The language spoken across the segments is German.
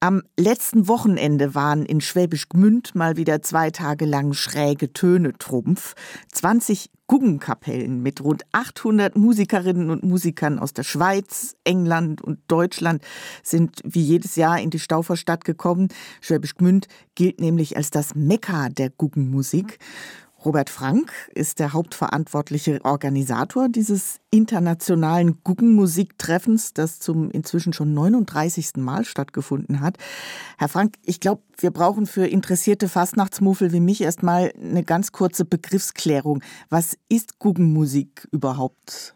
Am letzten Wochenende waren in Schwäbisch Gmünd mal wieder zwei Tage lang schräge Töne Trumpf. 20 Guggenkapellen mit rund 800 Musikerinnen und Musikern aus der Schweiz, England und Deutschland sind wie jedes Jahr in die Stauferstadt gekommen. Schwäbisch Gmünd gilt nämlich als das Mekka der Guggenmusik. Robert Frank ist der hauptverantwortliche Organisator dieses internationalen Guggenmusiktreffens, das zum inzwischen schon 39. Mal stattgefunden hat. Herr Frank, ich glaube, wir brauchen für interessierte Fastnachtsmuffel wie mich erstmal eine ganz kurze Begriffsklärung. Was ist Guggenmusik überhaupt?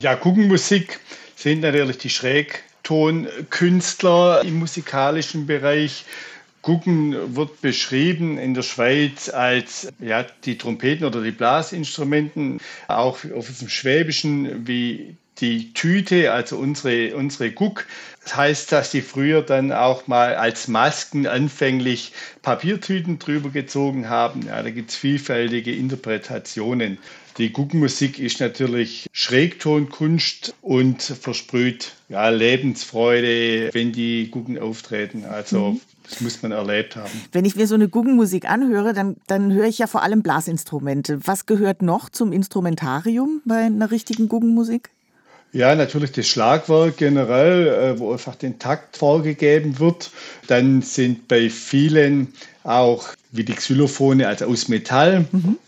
Ja, Guggenmusik sind natürlich die Schrägtonkünstler im musikalischen Bereich Guggen wird beschrieben in der Schweiz als ja, die Trompeten oder die Blasinstrumenten, auch auf dem Schwäbischen wie die Tüte, also unsere, unsere Guck. Das heißt, dass sie früher dann auch mal als Masken anfänglich Papiertüten drüber gezogen haben. Ja, da gibt es vielfältige Interpretationen. Die Guckenmusik ist natürlich Schrägtonkunst und versprüht ja, Lebensfreude, wenn die Gucken auftreten. Also mhm. Das muss man erlebt haben. Wenn ich mir so eine Guggenmusik anhöre, dann, dann höre ich ja vor allem Blasinstrumente. Was gehört noch zum Instrumentarium bei einer richtigen Guggenmusik? Ja, natürlich das Schlagwerk generell, äh, wo einfach den Takt vorgegeben wird. Dann sind bei vielen auch wie die Xylophone, also aus Metall. Mhm.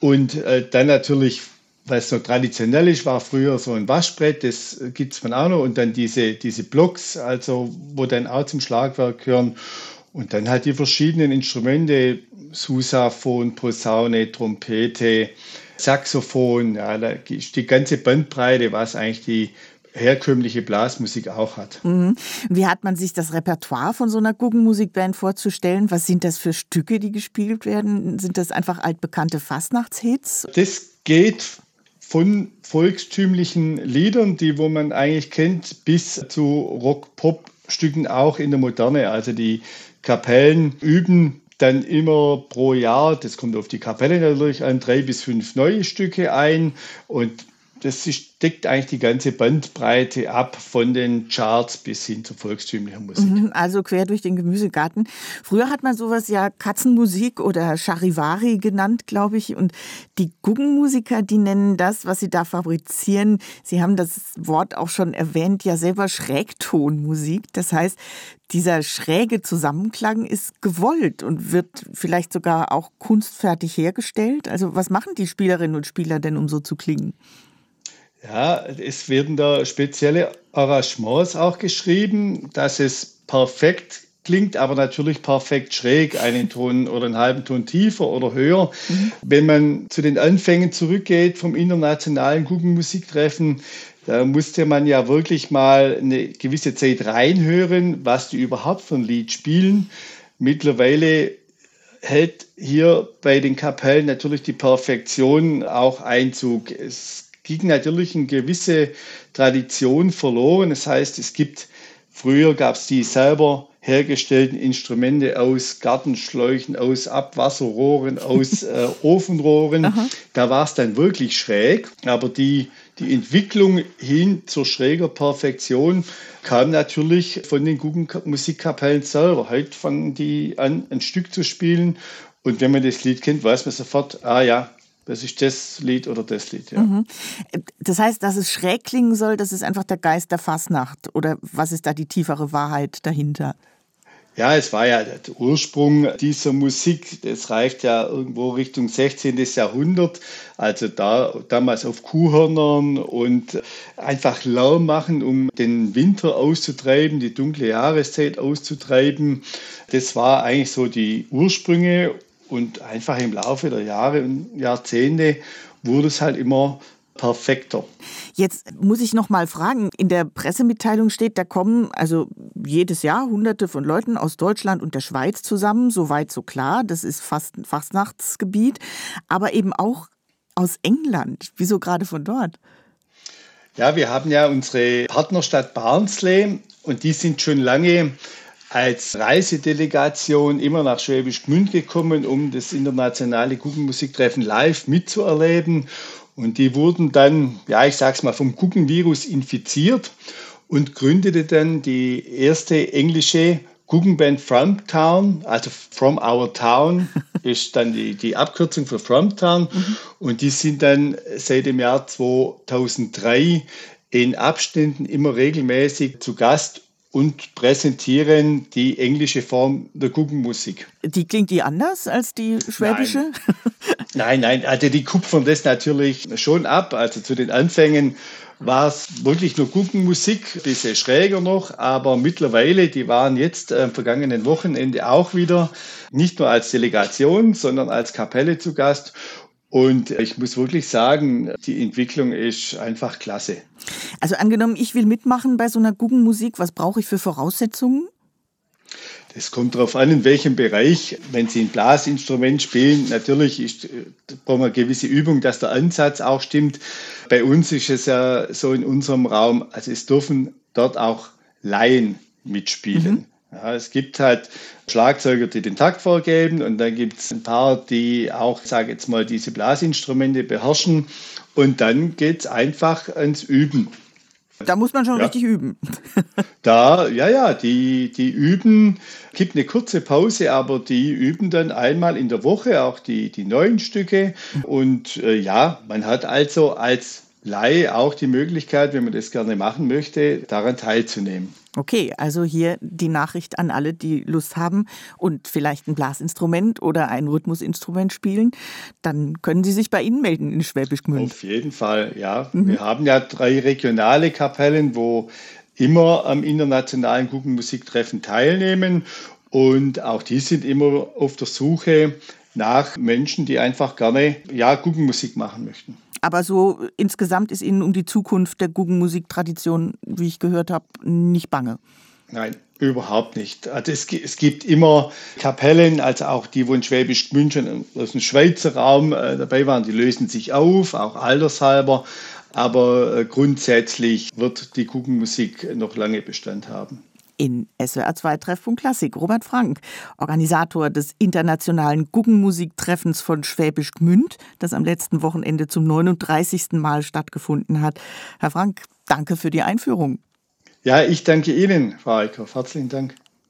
Und äh, dann natürlich, was noch traditionell ist, war früher so ein Waschbrett, das gibt es von auch noch. Und dann diese, diese Blocks, also wo dann auch zum Schlagwerk gehören. Und dann halt die verschiedenen Instrumente, Susaphon, Posaune, Trompete, Saxophon, ja, da ist die ganze Bandbreite, was eigentlich die herkömmliche Blasmusik auch hat. Mhm. Wie hat man sich das Repertoire von so einer Guggenmusikband vorzustellen? Was sind das für Stücke, die gespielt werden? Sind das einfach altbekannte Fastnachtshits? Das geht von volkstümlichen Liedern, die wo man eigentlich kennt, bis zu Rock-Pop-Stücken auch in der Moderne. Also die Kapellen üben dann immer pro Jahr, das kommt auf die Kapelle natürlich an, drei bis fünf neue Stücke ein und das ist, deckt eigentlich die ganze Bandbreite ab von den Charts bis hin zur volkstümlichen Musik. Mhm, also quer durch den Gemüsegarten. Früher hat man sowas ja Katzenmusik oder Charivari genannt, glaube ich. Und die Guggenmusiker, die nennen das, was sie da fabrizieren, sie haben das Wort auch schon erwähnt, ja selber Schrägtonmusik. Das heißt, dieser schräge Zusammenklang ist gewollt und wird vielleicht sogar auch kunstfertig hergestellt. Also was machen die Spielerinnen und Spieler denn, um so zu klingen? Ja, es werden da spezielle Arrangements auch geschrieben, dass es perfekt klingt, aber natürlich perfekt schräg, einen Ton oder einen halben Ton tiefer oder höher. Mhm. Wenn man zu den Anfängen zurückgeht vom internationalen Guggenmusiktreffen, da musste man ja wirklich mal eine gewisse Zeit reinhören, was die überhaupt für ein Lied spielen. Mittlerweile hält hier bei den Kapellen natürlich die Perfektion auch Einzug. Es ging natürlich eine gewisse Tradition verloren. Das heißt, es gibt, früher gab es die selber hergestellten Instrumente aus Gartenschläuchen, aus Abwasserrohren, aus äh, Ofenrohren. Da war es dann wirklich schräg. Aber die, die Entwicklung hin zur schräger Perfektion kam natürlich von den Guggenmusikkapellen selber. Heute fangen die an, ein Stück zu spielen. Und wenn man das Lied kennt, weiß man sofort, ah ja, das ist das Lied oder das Lied, ja. Mhm. Das heißt, dass es schräg klingen soll, das ist einfach der Geist der Fasnacht. Oder was ist da die tiefere Wahrheit dahinter? Ja, es war ja der Ursprung dieser Musik. Das reicht ja irgendwo Richtung 16. Jahrhundert. Also da, damals auf Kuhhörnern und einfach Lärm machen, um den Winter auszutreiben, die dunkle Jahreszeit auszutreiben. Das war eigentlich so die Ursprünge. Und einfach im Laufe der Jahre und Jahrzehnte wurde es halt immer perfekter. Jetzt muss ich noch mal fragen, in der Pressemitteilung steht, da kommen also jedes Jahr hunderte von Leuten aus Deutschland und der Schweiz zusammen, so weit so klar, das ist fast ein Fastnachtsgebiet, aber eben auch aus England. Wieso gerade von dort? Ja, wir haben ja unsere Partnerstadt Barnsley und die sind schon lange als Reisedelegation immer nach Schwäbisch Gmünd gekommen, um das internationale Guggenmusiktreffen live mitzuerleben. Und die wurden dann, ja, ich sag's mal, vom Guggenvirus infiziert. und gründete dann die erste englische Guggenband From Town, also From Our Town ist dann die, die Abkürzung für From Town. Mhm. Und die sind dann seit dem Jahr 2003 in Abständen immer regelmäßig zu Gast und präsentieren die englische Form der Guggenmusik. Die klingt die anders als die schwäbische? Nein, nein, nein also die kupfern das natürlich schon ab. Also zu den Anfängen war es wirklich nur Guggenmusik, ein bisschen schräger noch, aber mittlerweile, die waren jetzt am vergangenen Wochenende auch wieder nicht nur als Delegation, sondern als Kapelle zu Gast. Und ich muss wirklich sagen, die Entwicklung ist einfach klasse. Also angenommen, ich will mitmachen bei so einer Guggenmusik, was brauche ich für Voraussetzungen? Das kommt darauf an, in welchem Bereich. Wenn Sie ein Blasinstrument spielen, natürlich ist, brauchen wir eine gewisse Übung, dass der Ansatz auch stimmt. Bei uns ist es ja so in unserem Raum, also es dürfen dort auch Laien mitspielen. Mhm. Ja, es gibt halt Schlagzeuger, die den Takt vorgeben und dann gibt es ein paar, die auch, sage jetzt mal, diese Blasinstrumente beherrschen und dann geht es einfach ans Üben. Da muss man schon ja. richtig üben. da, ja, ja, die, die üben, gibt eine kurze Pause, aber die üben dann einmal in der Woche auch die, die neuen Stücke. Und äh, ja, man hat also als Laie auch die Möglichkeit, wenn man das gerne machen möchte, daran teilzunehmen. Okay, also hier die Nachricht an alle, die Lust haben und vielleicht ein Blasinstrument oder ein Rhythmusinstrument spielen, dann können Sie sich bei Ihnen melden in Schwäbisch Gmünd. Auf jeden Fall, ja. Mhm. Wir haben ja drei regionale Kapellen, wo immer am internationalen Guggenmusiktreffen teilnehmen und auch die sind immer auf der Suche nach Menschen, die einfach gerne ja, Guggenmusik machen möchten. Aber so insgesamt ist Ihnen um die Zukunft der Guggenmusiktradition, wie ich gehört habe, nicht bange. Nein, überhaupt nicht. Also es, es, gibt immer Kapellen, also auch die, wo in Schwäbisch Gmünd schon aus dem Schweizer Raum äh, dabei waren, die lösen sich auf, auch altershalber. Aber äh, grundsätzlich wird die Guggenmusik noch lange Bestand haben in SWR 2 Treffpunkt Klassik. Robert Frank, Organisator des internationalen Guggenmusiktreffens von Schwäbisch Gmünd, das am letzten Wochenende zum 39. Mal stattgefunden hat. Herr Frank, danke für die Einführung. Ja, ich danke Ihnen, Frau Eickhoff. Herzlichen Dank.